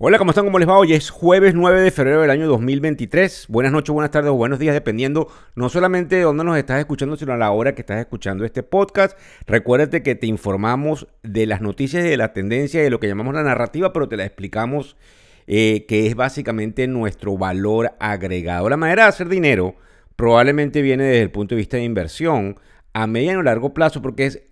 Hola, ¿cómo están? ¿Cómo les va? Hoy es jueves 9 de febrero del año 2023. Buenas noches, buenas tardes o buenos días, dependiendo no solamente de dónde nos estás escuchando, sino a la hora que estás escuchando este podcast. Recuérdate que te informamos de las noticias y de la tendencia y de lo que llamamos la narrativa, pero te la explicamos eh, que es básicamente nuestro valor agregado. La manera de hacer dinero probablemente viene desde el punto de vista de inversión a mediano o largo plazo, porque es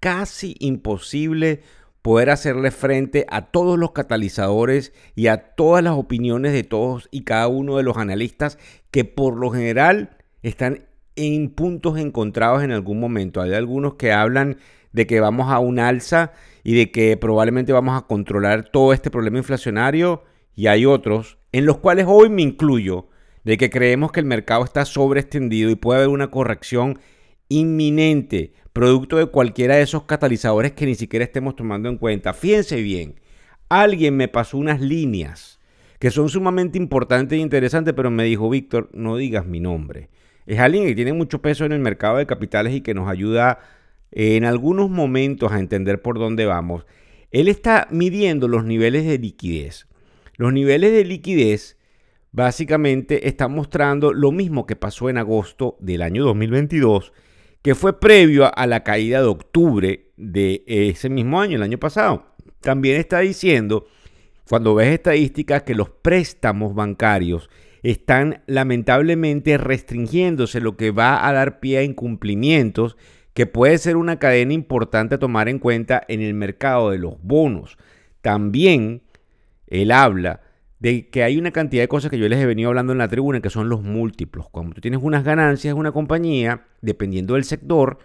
casi imposible poder hacerle frente a todos los catalizadores y a todas las opiniones de todos y cada uno de los analistas que por lo general están en puntos encontrados en algún momento. Hay algunos que hablan de que vamos a un alza y de que probablemente vamos a controlar todo este problema inflacionario y hay otros en los cuales hoy me incluyo de que creemos que el mercado está sobreextendido y puede haber una corrección inminente producto de cualquiera de esos catalizadores que ni siquiera estemos tomando en cuenta. Fíjense bien, alguien me pasó unas líneas que son sumamente importantes e interesantes, pero me dijo, Víctor, no digas mi nombre. Es alguien que tiene mucho peso en el mercado de capitales y que nos ayuda en algunos momentos a entender por dónde vamos. Él está midiendo los niveles de liquidez. Los niveles de liquidez básicamente están mostrando lo mismo que pasó en agosto del año 2022 que fue previo a la caída de octubre de ese mismo año, el año pasado. También está diciendo, cuando ves estadísticas, que los préstamos bancarios están lamentablemente restringiéndose, lo que va a dar pie a incumplimientos, que puede ser una cadena importante a tomar en cuenta en el mercado de los bonos. También él habla de que hay una cantidad de cosas que yo les he venido hablando en la tribuna, que son los múltiplos. Cuando tú tienes unas ganancias en una compañía, dependiendo del sector,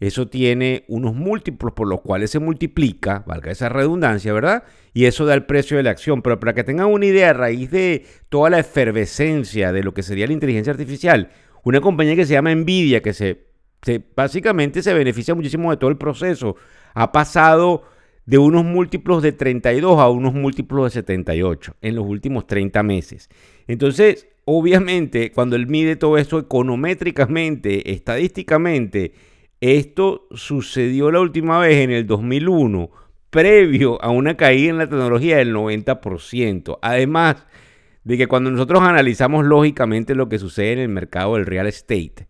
eso tiene unos múltiplos por los cuales se multiplica, valga esa redundancia, ¿verdad? Y eso da el precio de la acción. Pero para que tengan una idea, a raíz de toda la efervescencia de lo que sería la inteligencia artificial, una compañía que se llama Nvidia, que se básicamente se beneficia muchísimo de todo el proceso, ha pasado de unos múltiplos de 32 a unos múltiplos de 78 en los últimos 30 meses. Entonces, obviamente, cuando él mide todo esto econométricamente, estadísticamente, esto sucedió la última vez en el 2001, previo a una caída en la tecnología del 90%. Además de que cuando nosotros analizamos lógicamente lo que sucede en el mercado del real estate,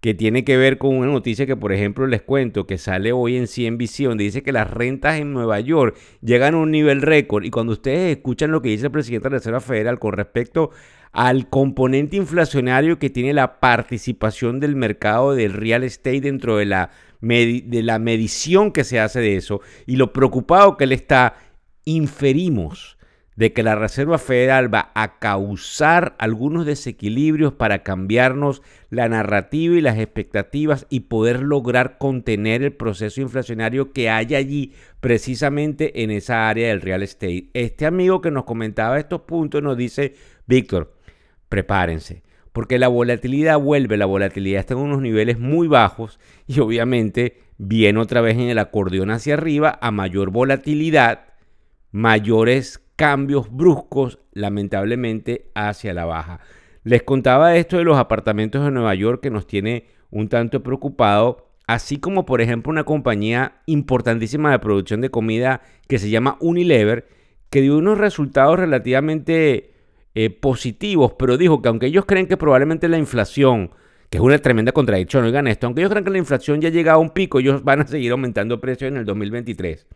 que tiene que ver con una noticia que, por ejemplo, les cuento, que sale hoy en CNBC, donde dice que las rentas en Nueva York llegan a un nivel récord. Y cuando ustedes escuchan lo que dice el presidente de la Reserva Federal con respecto al componente inflacionario que tiene la participación del mercado del real estate dentro de la, de la medición que se hace de eso, y lo preocupado que él está, inferimos de que la Reserva Federal va a causar algunos desequilibrios para cambiarnos la narrativa y las expectativas y poder lograr contener el proceso inflacionario que hay allí precisamente en esa área del real estate. Este amigo que nos comentaba estos puntos nos dice, Víctor, prepárense, porque la volatilidad vuelve, la volatilidad está en unos niveles muy bajos y obviamente viene otra vez en el acordeón hacia arriba a mayor volatilidad, mayores cambios bruscos, lamentablemente, hacia la baja. Les contaba esto de los apartamentos de Nueva York que nos tiene un tanto preocupado, así como por ejemplo una compañía importantísima de producción de comida que se llama Unilever, que dio unos resultados relativamente eh, positivos, pero dijo que aunque ellos creen que probablemente la inflación, que es una tremenda contradicción, oigan esto, aunque ellos creen que la inflación ya llega a un pico, ellos van a seguir aumentando precios en el 2023.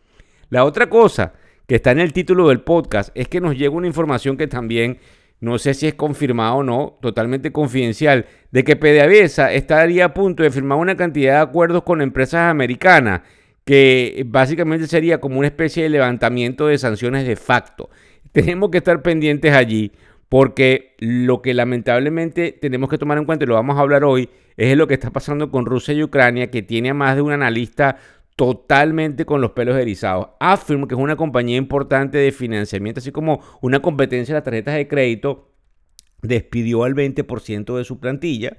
La otra cosa que está en el título del podcast, es que nos llega una información que también no sé si es confirmada o no, totalmente confidencial, de que PDVSA estaría a punto de firmar una cantidad de acuerdos con empresas americanas, que básicamente sería como una especie de levantamiento de sanciones de facto. Tenemos que estar pendientes allí, porque lo que lamentablemente tenemos que tomar en cuenta, y lo vamos a hablar hoy, es lo que está pasando con Rusia y Ucrania, que tiene a más de un analista totalmente con los pelos erizados. Affirm, que es una compañía importante de financiamiento, así como una competencia de las tarjetas de crédito, despidió al 20% de su plantilla.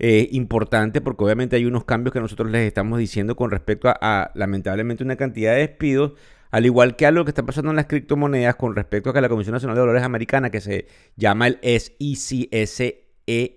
eh, importante porque obviamente hay unos cambios que nosotros les estamos diciendo con respecto a, lamentablemente una cantidad de despidos, al igual que algo que está pasando en las criptomonedas con respecto a que la Comisión Nacional de Valores Americana, que se llama el SEC,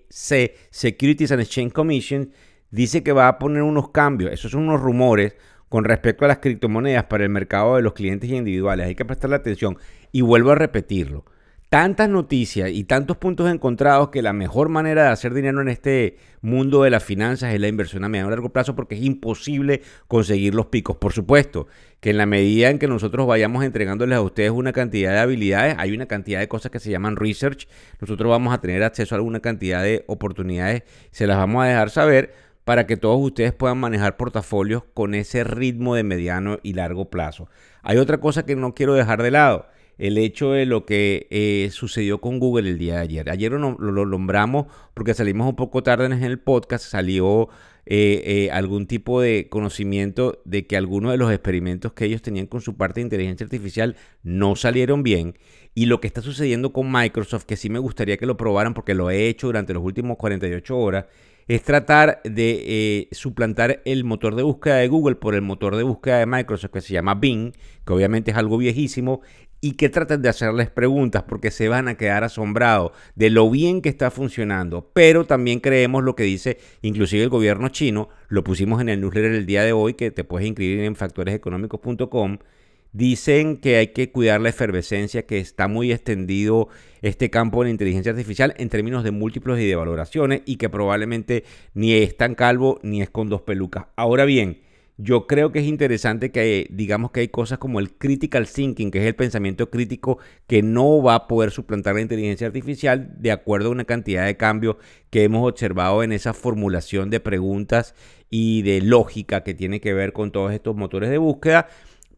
SEC, Securities and Exchange Commission, dice que va a poner unos cambios, esos son unos rumores con respecto a las criptomonedas para el mercado de los clientes individuales. Hay que prestarle atención y vuelvo a repetirlo tantas noticias y tantos puntos encontrados que la mejor manera de hacer dinero en este mundo de las finanzas es la inversión a mediano y largo plazo porque es imposible conseguir los picos. Por supuesto que en la medida en que nosotros vayamos entregándoles a ustedes una cantidad de habilidades, hay una cantidad de cosas que se llaman research, nosotros vamos a tener acceso a alguna cantidad de oportunidades, se las vamos a dejar saber para que todos ustedes puedan manejar portafolios con ese ritmo de mediano y largo plazo. Hay otra cosa que no quiero dejar de lado el hecho de lo que eh, sucedió con Google el día de ayer. Ayer lo, nombramos porque salimos un poco tarde en el podcast, salió eh, eh, algún tipo de conocimiento de que algunos de los experimentos que ellos tenían con su parte de inteligencia artificial no salieron bien. Y lo que está sucediendo con Microsoft, que sí me gustaría que lo probaran porque lo he hecho durante los últimos 48 horas, es tratar de suplantar el motor de búsqueda de Google por el motor de búsqueda de Microsoft que se llama Bing, que obviamente es algo viejísimo, y que traten de hacerles preguntas porque se van a quedar asombrados de lo bien que está funcionando. Pero también creemos lo que dice inclusive el gobierno chino, lo pusimos en el newsletter el día de hoy que te puedes inscribir en factoreseconómicos.com. Dicen que hay que cuidar la efervescencia, que está muy extendido este campo de la inteligencia artificial en términos de múltiplos y de valoraciones y que probablemente ni es tan calvo ni es con dos pelucas. Ahora bien, yo creo que es interesante que digamos que hay cosas como el critical thinking, que es el pensamiento crítico que no va a poder suplantar la inteligencia artificial de acuerdo a una cantidad de cambios que hemos observado en esa formulación de preguntas y de lógica que tiene que ver con todos estos motores de búsqueda.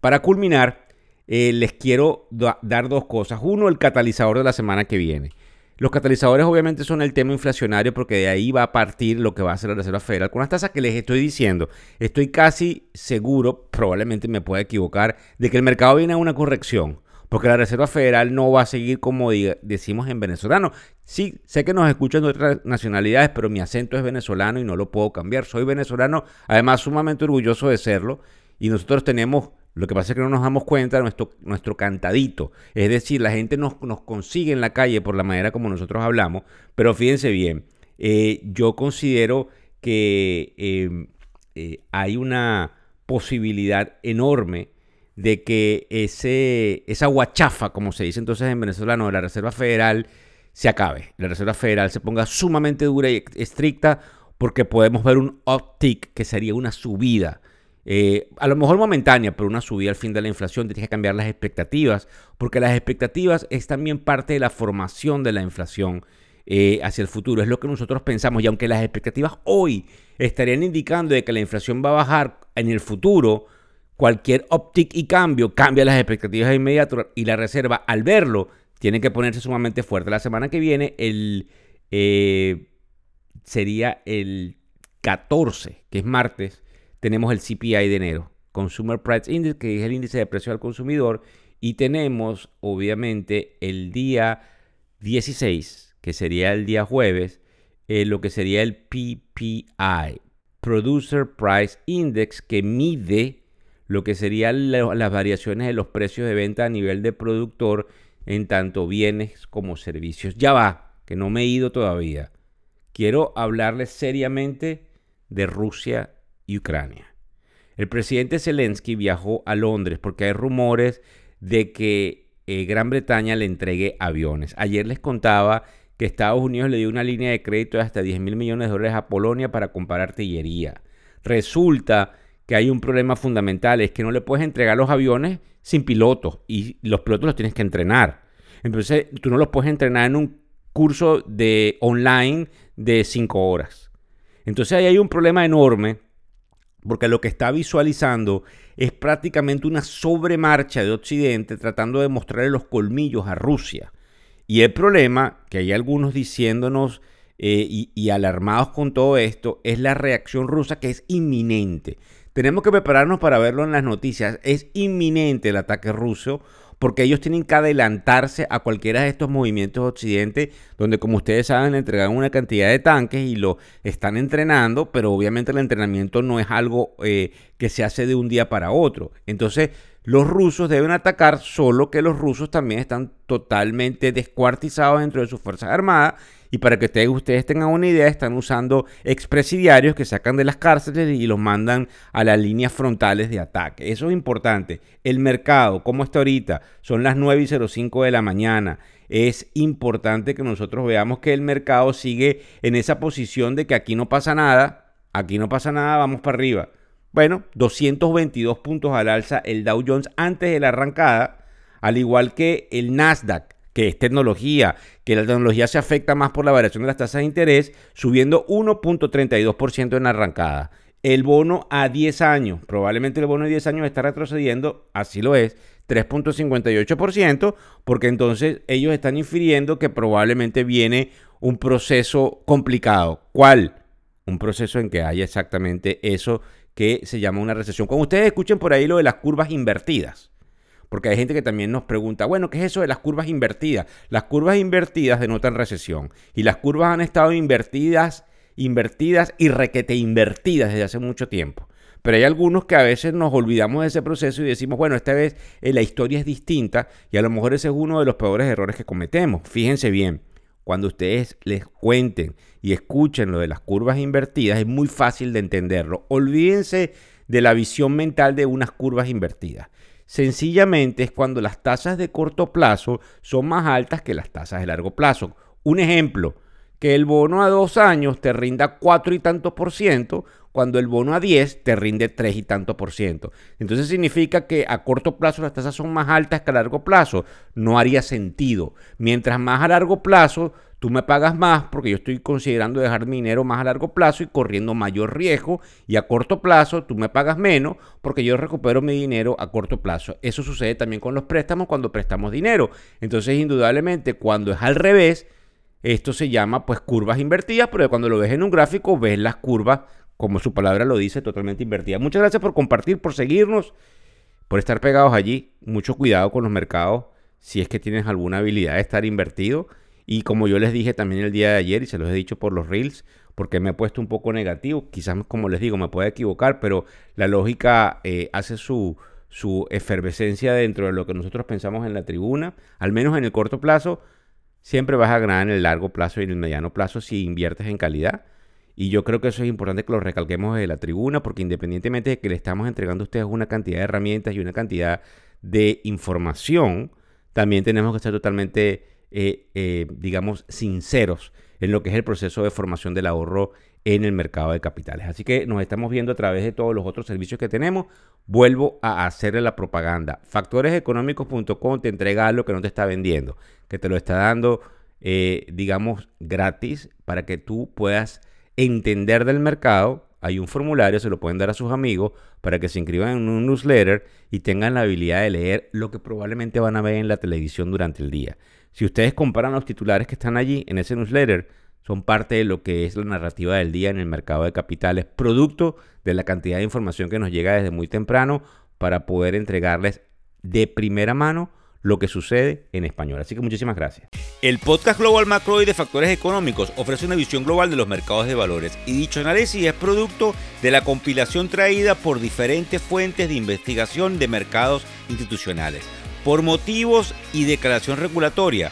Para culminar, eh, les quiero dar dos cosas. Uno, el catalizador de la semana que viene. Los catalizadores obviamente son el tema inflacionario porque de ahí va a partir lo que va a hacer la Reserva Federal. Con las tasas que les estoy diciendo, estoy casi seguro, probablemente me pueda equivocar, de que el mercado viene a una corrección. Porque la Reserva Federal no va a seguir como decimos en venezolano. Sí, sé que nos escuchan de otras nacionalidades, pero mi acento es venezolano y no lo puedo cambiar. Soy venezolano, además sumamente orgulloso de serlo. Y nosotros tenemos lo que pasa es que no nos damos cuenta de nuestro, cantadito. Es decir, la gente nos, nos, consigue en la calle por la manera como nosotros hablamos. Pero fíjense bien, eh, yo considero que em, eh, hay una posibilidad enorme de que ese, esa guachafa, como se dice entonces en venezolano, de la Reserva Federal se acabe. La Reserva Federal se ponga sumamente dura y estricta porque podemos ver un uptick que sería una subida eh, a lo mejor momentánea, pero una subida al fin de la inflación, tienes que cambiar las expectativas, porque las expectativas es también parte de la formación de la inflación eh, hacia el futuro, es lo que nosotros pensamos, y aunque las expectativas hoy estarían indicando de que la inflación va a bajar en el futuro, cualquier uptick y cambio cambia las expectativas de inmediato y la reserva al verlo tiene que ponerse sumamente fuerte. La semana que viene el, eh, sería el 14, que es martes, tenemos el CPI de enero, Consumer Price Index, que es el índice de precio al consumidor, y tenemos obviamente el día 16, que sería el día jueves, eh, lo que sería el PPI, Producer Price Index, que mide lo que serían las variaciones de los precios de venta a nivel de productor en tanto bienes como servicios. Ya va, que no me he ido todavía. Quiero hablarles seriamente de Rusia Ucrania. El presidente Zelensky viajó a Londres porque hay rumores de que eh, Gran Bretaña le entregue aviones. Ayer les contaba que Estados Unidos le dio una línea de crédito de hasta 10 mil millones de dólares a Polonia para comprar artillería. Resulta que hay un problema fundamental, es que no le puedes entregar los aviones sin pilotos y los pilotos los tienes que entrenar. Entonces tú no los puedes entrenar en un curso de online de 5 horas. Entonces ahí hay un problema enorme porque lo que está visualizando es prácticamente una sobremarcha de Occidente tratando de mostrarle los colmillos a Rusia. Y el problema, que hay algunos diciéndonos eh, y, y alarmados con todo esto, es la reacción rusa que es inminente. Tenemos que prepararnos para verlo en las noticias. Es inminente el ataque ruso porque ellos tienen que adelantarse a cualquiera de estos movimientos occidente, donde como ustedes saben entregan una cantidad de tanques y lo están entrenando, pero obviamente el entrenamiento no es algo eh, que se hace de un día para otro. Entonces, los rusos deben atacar, solo que los rusos también están totalmente descuartizados dentro de sus Fuerzas Armadas. Y para que ustedes, tengan una idea, están usando expresidiarios que sacan de las cárceles y los mandan a las líneas frontales de ataque. Eso es importante. El mercado, como está ahorita, son las 9 y 05 de la mañana. Es importante que nosotros veamos que el mercado sigue en esa posición de que aquí no pasa nada, aquí no pasa nada, vamos para arriba. Bueno, 222 puntos al alza el Dow Jones antes de la arrancada, al igual que el Nasdaq, que es tecnología, que la tecnología se afecta más por la variación de las tasas de interés, subiendo 1.32% en la arrancada. El bono a 10 años, probablemente el bono a 10 años está retrocediendo, así lo es, 3.58%, porque entonces ellos están infiriendo que probablemente viene un proceso complicado. ¿Cuál? Un proceso en que haya exactamente eso que se llama una recesión. Cuando ustedes escuchen por ahí lo de las curvas invertidas, porque hay gente que también nos pregunta, bueno, ¿qué es eso de las curvas invertidas? Las curvas invertidas denotan recesión y las curvas han estado invertidas, invertidas y requete invertidas desde hace mucho tiempo. Pero hay algunos que a veces nos olvidamos de ese proceso y decimos, bueno, esta vez eh, la historia es distinta y a lo mejor ese es uno de los peores errores que cometemos. Fíjense bien, cuando ustedes les cuenten y escuchen lo de las curvas invertidas, es muy fácil de entenderlo. Olvídense de la visión mental de unas curvas invertidas. Sencillamente es cuando las tasas de corto plazo son más altas que las tasas de largo plazo. Un ejemplo, que el bono a dos años te rinda cuatro y tanto por ciento, cuando el bono a 10 te rinde 3 y tanto por ciento. Entonces significa que a corto plazo las tasas son más altas que a largo plazo. No haría sentido. Mientras más a largo plazo, tú me pagas más porque yo estoy considerando dejar mi dinero más a largo plazo y corriendo mayor riesgo. Y a corto plazo, tú me pagas menos porque yo recupero mi dinero a corto plazo. Eso sucede también con los préstamos cuando prestamos dinero. Entonces, indudablemente, cuando es al revés, esto se llama pues curvas invertidas, pero cuando lo ves en un gráfico ves las curvas como su palabra lo dice, totalmente invertida. Muchas gracias por compartir, por seguirnos, por estar pegados allí. Mucho cuidado con los mercados si es que tienes alguna habilidad de estar invertido. Y como yo les dije también el día de ayer y se los he dicho por los reels, porque me he puesto un poco negativo, quizás como les digo me pueda equivocar, pero la lógica eh, hace su, su efervescencia dentro de lo que nosotros pensamos en la tribuna, al menos en el corto plazo, siempre vas a ganar en el largo plazo y en el mediano plazo si inviertes en calidad. Y yo creo que eso es importante que lo recalquemos de la tribuna, porque independientemente de que le estamos entregando a ustedes una cantidad de herramientas y una cantidad de información, también tenemos que ser totalmente, eh, eh, digamos, sinceros en lo que es el proceso de formación del ahorro en el mercado de capitales. Así que nos estamos viendo a través de todos los otros servicios que tenemos. Vuelvo a hacerle la propaganda. Factoreseconómicos.com te entrega lo que no te está vendiendo, que te lo está dando, eh, digamos, gratis para que tú puedas entender del mercado, hay un formulario, se lo pueden dar a sus amigos para que se inscriban en un newsletter y tengan la habilidad de leer lo que probablemente van a ver en la televisión durante el día. Si ustedes comparan los titulares que están allí en ese newsletter, son parte de lo que es la narrativa del día en el mercado de capitales, producto de la cantidad de información que nos llega desde muy temprano para poder entregarles de primera mano lo que sucede en español. Así que muchísimas gracias. El podcast Global Macro y de Factores Económicos ofrece una visión global de los mercados de valores y dicho análisis es producto de la compilación traída por diferentes fuentes de investigación de mercados institucionales. Por motivos y declaración regulatoria,